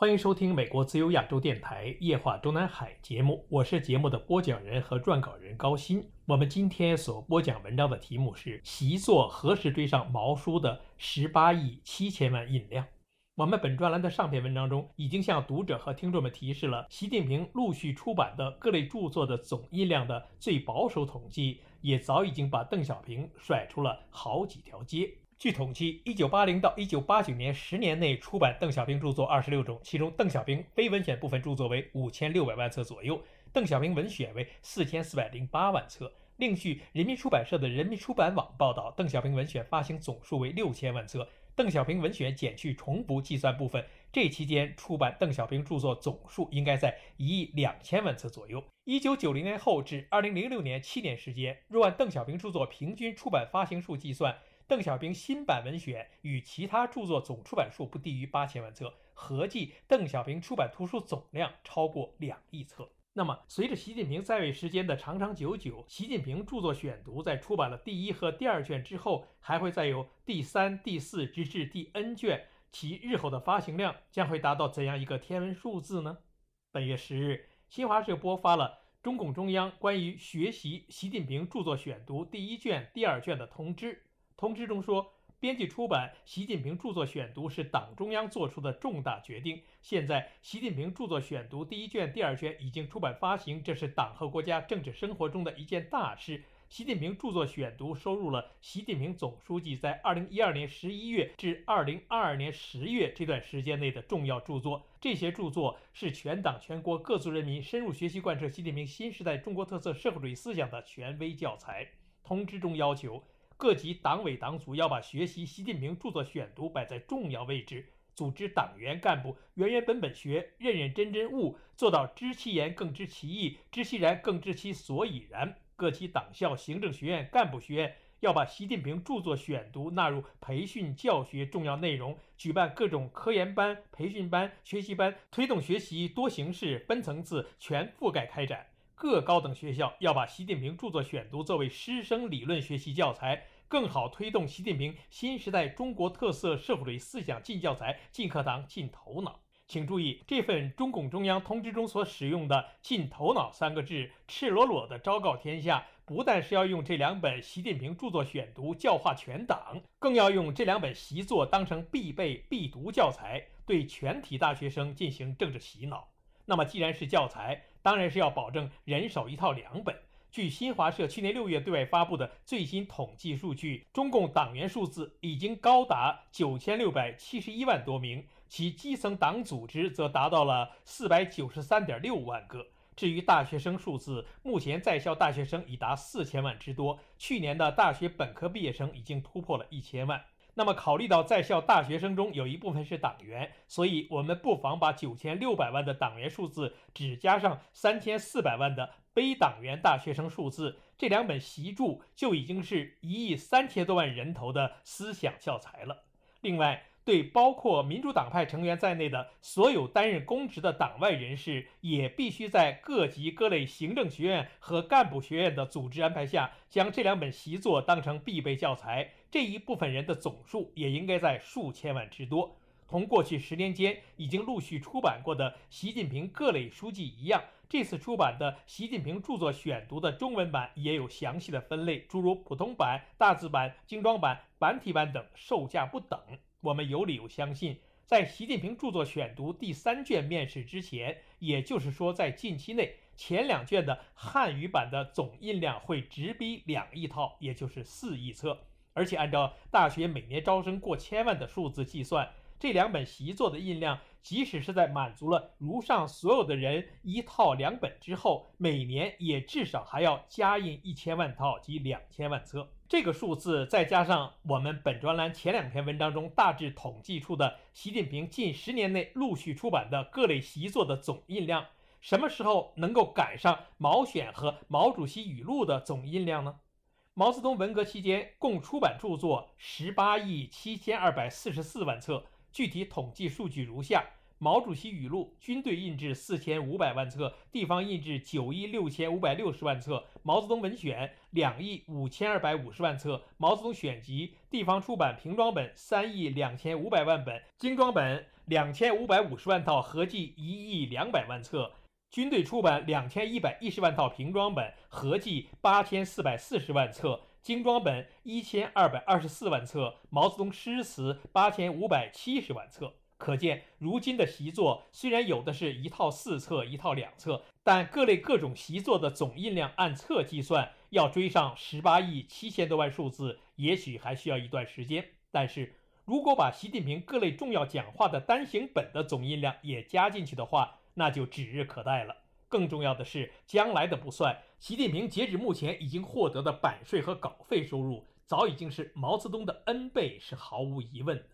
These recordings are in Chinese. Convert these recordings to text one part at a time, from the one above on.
欢迎收听美国自由亚洲电台《夜话中南海》节目，我是节目的播讲人和撰稿人高鑫。我们今天所播讲文章的题目是“习作何时追上毛书的十八亿七千万印量”。我们本专栏的上篇文章中已经向读者和听众们提示了习近平陆续出版的各类著作的总印量的最保守统计，也早已经把邓小平甩出了好几条街。据统计，一九八零到一九八九年十年内出版邓小平著作二十六种，其中邓小平非文选部分著作为五千六百万册左右，邓小平文选为四千四百零八万册。另据人民出版社的人民出版网报道，邓小平文选发行总数为六千万册。邓小平文选减去重复计算部分，这期间出版邓小平著作总数应该在一亿两千万册左右。一九九零年后至二零零六年七年时间，若按邓小平著作平均出版发行数计算。邓小平新版文选与其他著作总出版数不低于八千万册，合计邓小平出版图书总量超过两亿册。那么，随着习近平在位时间的长长久久，习近平著作选读在出版了第一和第二卷之后，还会再有第三、第四直至第 N 卷，其日后的发行量将会达到怎样一个天文数字呢？本月十日，新华社播发了中共中央关于学习习近平著作选读第一卷、第二卷的通知。通知中说，编辑出版习近平著作选读是党中央做出的重大决定。现在，习近平著作选读第一卷、第二卷已经出版发行，这是党和国家政治生活中的一件大事。习近平著作选读收入了习近平总书记在2012年11月至2022年10月这段时间内的重要著作。这些著作是全党全国各族人民深入学习贯彻习近平新时代中国特色社会主义思想的权威教材。通知中要求。各级党委党组要把学习习近平著作选读摆在重要位置，组织党员干部原原本本学，认认真真悟，做到知其言更知其意，知其然更知其所以然。各级党校、行政学院、干部学院要把习近平著作选读纳入培训教学重要内容，举办各种科研班、培训班、学习班，推动学习多形式、分层次、全覆盖开展。各高等学校要把习近平著作选读作为师生理论学习教材，更好推动习近平新时代中国特色社会主义思想进教材、进课堂、进头脑。请注意，这份中共中央通知中所使用的“进头脑”三个字，赤裸裸地昭告天下，不但是要用这两本习近平著作选读教化全党，更要用这两本习作当成必备必读教材，对全体大学生进行政治洗脑。那么，既然是教材，当然是要保证人手一套两本。据新华社去年六月对外发布的最新统计数据，中共党员数字已经高达九千六百七十一万多名，其基层党组织则达到了四百九十三点六万个。至于大学生数字，目前在校大学生已达四千万之多，去年的大学本科毕业生已经突破了一千万。那么，考虑到在校大学生中有一部分是党员，所以我们不妨把九千六百万的党员数字只加上三千四百万的非党员大学生数字，这两本习著就已经是一亿三千多万人头的思想教材了。另外，对包括民主党派成员在内的所有担任公职的党外人士，也必须在各级各类行政学院和干部学院的组织安排下，将这两本习作当成必备教材。这一部分人的总数也应该在数千万之多。同过去十年间已经陆续出版过的习近平各类书籍一样，这次出版的习近平著作选读的中文版也有详细的分类，诸如普通版、大字版、精装版、繁体版等，售价不等。我们有理由相信，在习近平著作选读第三卷面世之前，也就是说在近期内，前两卷的汉语版的总印量会直逼两亿套，也就是四亿册。而且按照大学每年招生过千万的数字计算，这两本习作的印量，即使是在满足了如上所有的人一套两本之后，每年也至少还要加印一千万套及两千万册。这个数字再加上我们本专栏前两篇文章中大致统计出的习近平近十年内陆续出版的各类习作的总印量，什么时候能够赶上毛选和毛主席语录的总印量呢？毛泽东文革期间共出版著作十八亿七千二百四十四万册，具体统计数据如下。毛主席语录，军队印制四千五百万册，地方印制九亿六千五百六十万册；毛泽东文选两亿五千二百五十万册；毛泽东选集地方出版平装本三亿两千五百万本，精装本两千五百五十万套，合计一亿两百万册；军队出版两千一百一十万套平装本，合计八千四百四十万册，精装本一千二百二十四万册；毛泽东诗词八千五百七十万册。可见，如今的习作虽然有的是一套四册、一套两册，但各类各种习作的总印量按册计算，要追上十八亿七千多万数字，也许还需要一段时间。但是如果把习近平各类重要讲话的单行本的总印量也加进去的话，那就指日可待了。更重要的是，将来的不算，习近平截止目前已经获得的版税和稿费收入，早已经是毛泽东的 N 倍，是毫无疑问的。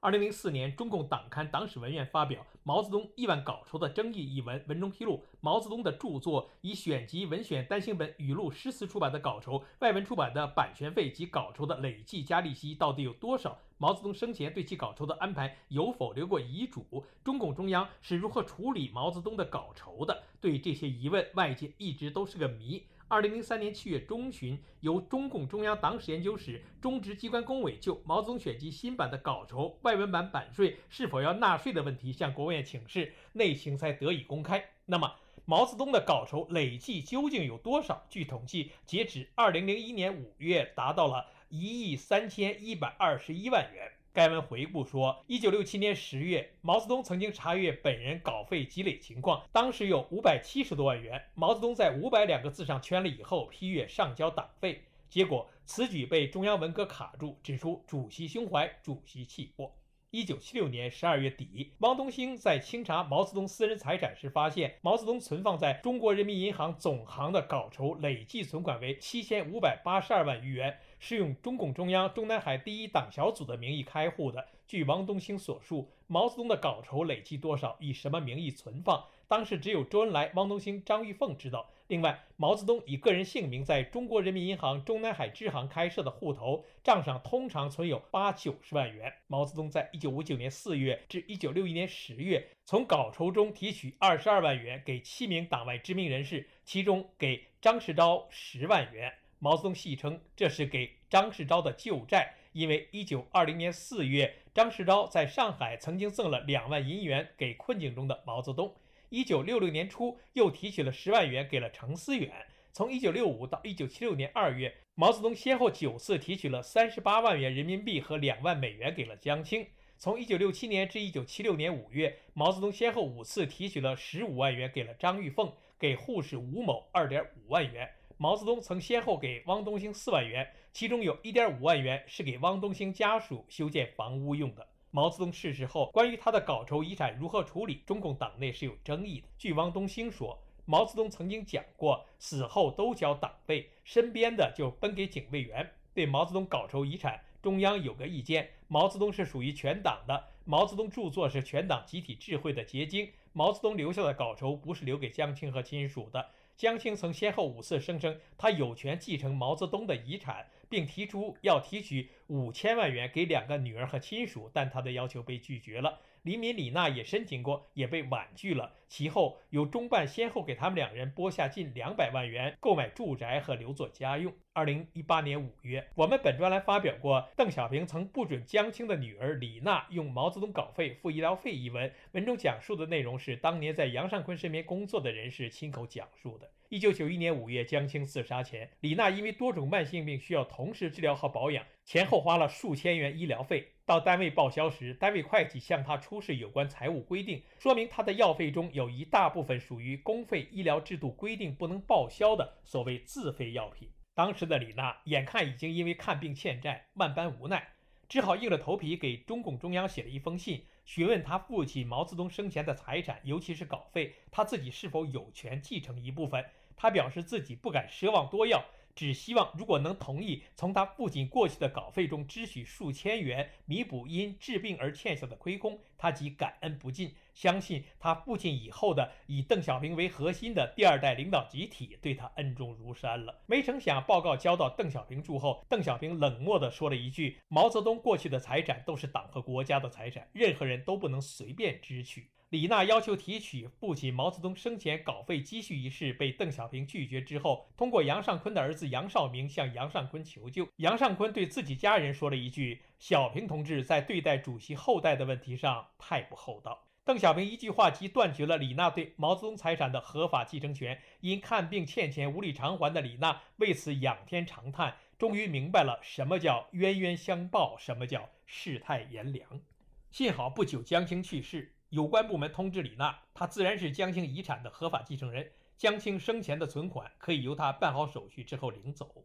二零零四年，中共党刊党史文苑发表《毛泽东亿万稿酬的争议》一文，文中披露，毛泽东的著作以选集、文选、单行本、语录、诗词出版的稿酬、外文出版的版权费及稿酬的累计加利息到底有多少？毛泽东生前对其稿酬的安排有否留过遗嘱？中共中央是如何处理毛泽东的稿酬的？对这些疑问，外界一直都是个谜。二零零三年七月中旬，由中共中央党史研究室中直机关工委就《毛泽东选集》新版的稿酬、外文版版税是否要纳税的问题向国务院请示，内情才得以公开。那么，毛泽东的稿酬累计究竟有多少？据统计，截止二零零一年五月，达到了一亿三千一百二十一万元。该文回顾说，一九六七年十月，毛泽东曾经查阅本人稿费积累情况，当时有五百七十多万元。毛泽东在五百两个字上圈了以后，批阅上交党费，结果此举被中央文革卡住，指出主席胸怀，主席气魄。一九七六年十二月底，汪东兴在清查毛泽东私人财产时，发现毛泽东存放在中国人民银行总行的稿酬累计存款为七千五百八十二万余元。是用中共中央中南海第一党小组的名义开户的。据王东兴所述，毛泽东的稿酬累计多少，以什么名义存放，当时只有周恩来、汪东兴、张玉凤知道。另外，毛泽东以个人姓名在中国人民银行中南海支行开设的户头账上，通常存有八九十万元。毛泽东在一九五九年四月至一九六一年十月，从稿酬中提取二十二万元给七名党外知名人士，其中给张世钊十万元。毛泽东戏称这是给张世钊的旧债，因为一九二零年四月，张世钊在上海曾经赠了两万银元给困境中的毛泽东。一九六六年初，又提取了十万元给了程思远。从一九六五到一九七六年二月，毛泽东先后九次提取了三十八万元人民币和两万美元给了江青。从一九六七年至一九七六年五月，毛泽东先后五次提取了十五万元给了张玉凤，给护士吴某二点五万元。毛泽东曾先后给汪东兴四万元，其中有一点五万元是给汪东兴家属修建房屋用的。毛泽东逝世后，关于他的稿酬遗产如何处理，中共党内是有争议的。据汪东兴说，毛泽东曾经讲过，死后都交党费，身边的就分给警卫员。对毛泽东稿酬遗产，中央有个意见：毛泽东是属于全党的，毛泽东著作是全党集体智慧的结晶，毛泽东留下的稿酬不是留给江青和亲属的。江青曾先后五次声称他有权继承毛泽东的遗产，并提出要提取五千万元给两个女儿和亲属，但他的要求被拒绝了。李敏、李娜也申请过，也被婉拒了。其后由中办先后给他们两人拨下近两百万元，购买住宅和留作家用。二零一八年五月，我们本专栏发表过邓小平曾不准江青的女儿李娜用毛泽东稿费付医疗费一文，文中讲述的内容是当年在杨尚昆身边工作的人士亲口讲述的。一九九一年五月，江青自杀前，李娜因为多种慢性病需要同时治疗和保养，前后花了数千元医疗费。到单位报销时，单位会计向他出示有关财务规定，说明他的药费中有一大部分属于公费医疗制度规定不能报销的所谓自费药品。当时的李娜眼看已经因为看病欠债，万般无奈，只好硬着头皮给中共中央写了一封信，询问他父亲毛泽东生前的财产，尤其是稿费，他自己是否有权继承一部分。他表示自己不敢奢望多要，只希望如果能同意从他父亲过去的稿费中支取数千元，弥补因治病而欠下的亏空，他即感恩不尽。相信他父亲以后的以邓小平为核心的第二代领导集体对他恩重如山了。没成想，报告交到邓小平处后，邓小平冷漠地说了一句：“毛泽东过去的财产都是党和国家的财产，任何人都不能随便支取。”李娜要求提取父亲毛泽东生前稿费积蓄一事被邓小平拒绝之后，通过杨尚昆的儿子杨绍明向杨尚昆求救。杨尚昆对自己家人说了一句：“小平同志在对待主席后代的问题上太不厚道。”邓小平一句话即断绝了李娜对毛泽东财产的合法继承权。因看病欠钱无力偿还的李娜为此仰天长叹，终于明白了什么叫冤冤相报，什么叫世态炎凉。幸好不久江青去世，有关部门通知李娜，她自然是江青遗产的合法继承人。江青生前的存款可以由她办好手续之后领走。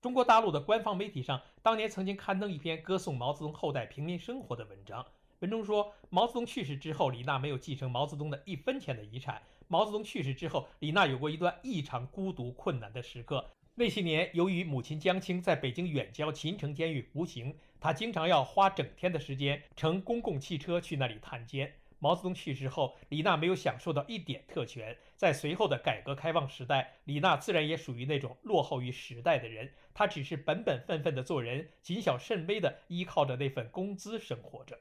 中国大陆的官方媒体上当年曾经刊登一篇歌颂毛泽东后代平民生活的文章。文中说，毛泽东去世之后，李娜没有继承毛泽东的一分钱的遗产。毛泽东去世之后，李娜有过一段异常孤独、困难的时刻。那些年，由于母亲江青在北京远郊秦城监狱服刑，她经常要花整天的时间乘公共汽车去那里探监。毛泽东去世后，李娜没有享受到一点特权。在随后的改革开放时代，李娜自然也属于那种落后于时代的人。她只是本本分分的做人，谨小慎微的依靠着那份工资生活着。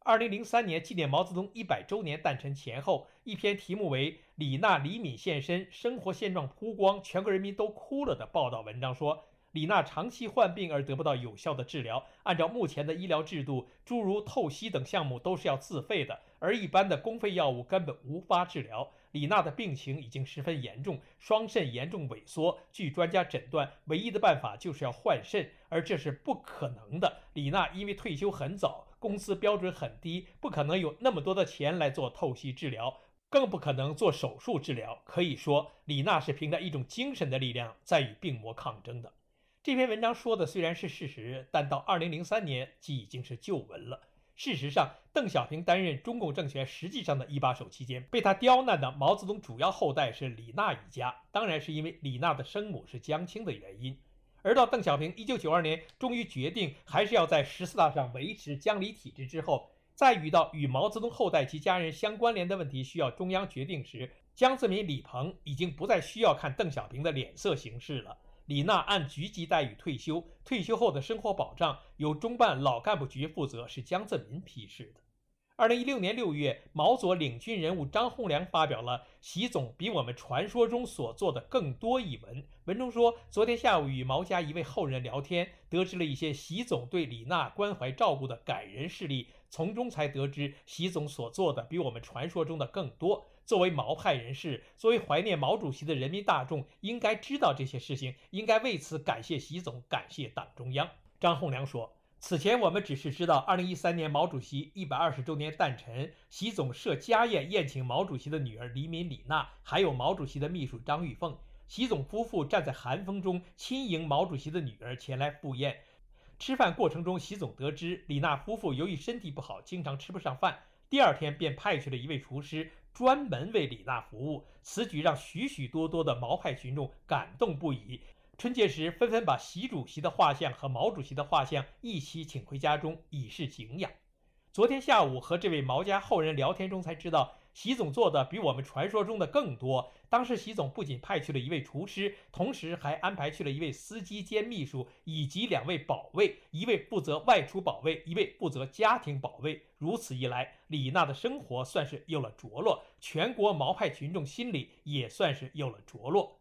二零零三年纪念毛泽东一百周年诞辰前后，一篇题目为《李娜、李敏现身，生活现状曝光，全国人民都哭了》的报道文章说，李娜长期患病而得不到有效的治疗，按照目前的医疗制度，诸如透析等项目都是要自费的，而一般的公费药物根本无法治疗。李娜的病情已经十分严重，双肾严重萎缩，据专家诊断，唯一的办法就是要换肾，而这是不可能的。李娜因为退休很早。工资标准很低，不可能有那么多的钱来做透析治疗，更不可能做手术治疗。可以说，李娜是凭着一种精神的力量在与病魔抗争的。这篇文章说的虽然是事实，但到二零零三年即已经是旧闻了。事实上，邓小平担任中共政权实际上的一把手期间，被他刁难的毛泽东主要后代是李娜一家，当然是因为李娜的生母是江青的原因。而到邓小平一九九二年终于决定还是要在十四大上维持江李体制之后，再遇到与毛泽东后代及家人相关联的问题需要中央决定时，江泽民、李鹏已经不再需要看邓小平的脸色行事了。李娜按局级待遇退休，退休后的生活保障由中办老干部局负责，是江泽民批示的。二零一六年六月，毛左领军人物张洪良发表了《习总比我们传说中所做的更多》一文。文中说，昨天下午与毛家一位后人聊天，得知了一些习总对李娜关怀照顾的感人事例，从中才得知习总所做的比我们传说中的更多。作为毛派人士，作为怀念毛主席的人民大众，应该知道这些事情，应该为此感谢习总，感谢党中央。张洪良说。此前我们只是知道，二零一三年毛主席一百二十周年诞辰，习总设家宴宴请毛主席的女儿李敏、李娜，还有毛主席的秘书张玉凤。习总夫妇站在寒风中亲迎毛主席的女儿前来赴宴。吃饭过程中，习总得知李娜夫妇由于身体不好，经常吃不上饭，第二天便派去了一位厨师专门为李娜服务。此举让许许多多的毛派群众感动不已。春节时，纷纷把习主席的画像和毛主席的画像一起请回家中，以示敬仰。昨天下午和这位毛家后人聊天中才知道，习总做的比我们传说中的更多。当时，习总不仅派去了一位厨师，同时还安排去了一位司机兼秘书，以及两位保卫，一位负责外出保卫，一位负责家庭保卫。如此一来，李娜的生活算是有了着落，全国毛派群众心里也算是有了着落。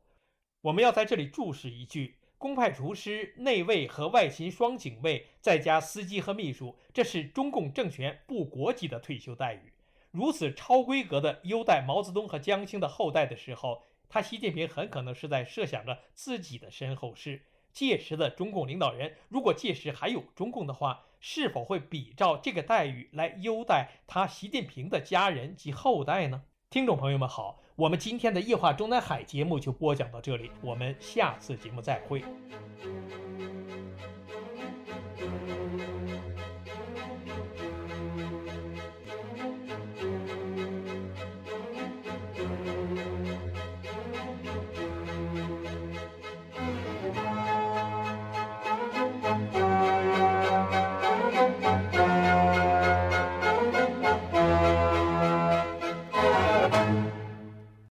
我们要在这里注释一句：公派厨师、内卫和外勤双警卫，再加司机和秘书，这是中共政权部国级的退休待遇。如此超规格的优待毛泽东和江青的后代的时候，他习近平很可能是在设想着自己的身后事。届时的中共领导人，如果届时还有中共的话，是否会比照这个待遇来优待他习近平的家人及后代呢？听众朋友们好。我们今天的夜话中南海节目就播讲到这里，我们下次节目再会。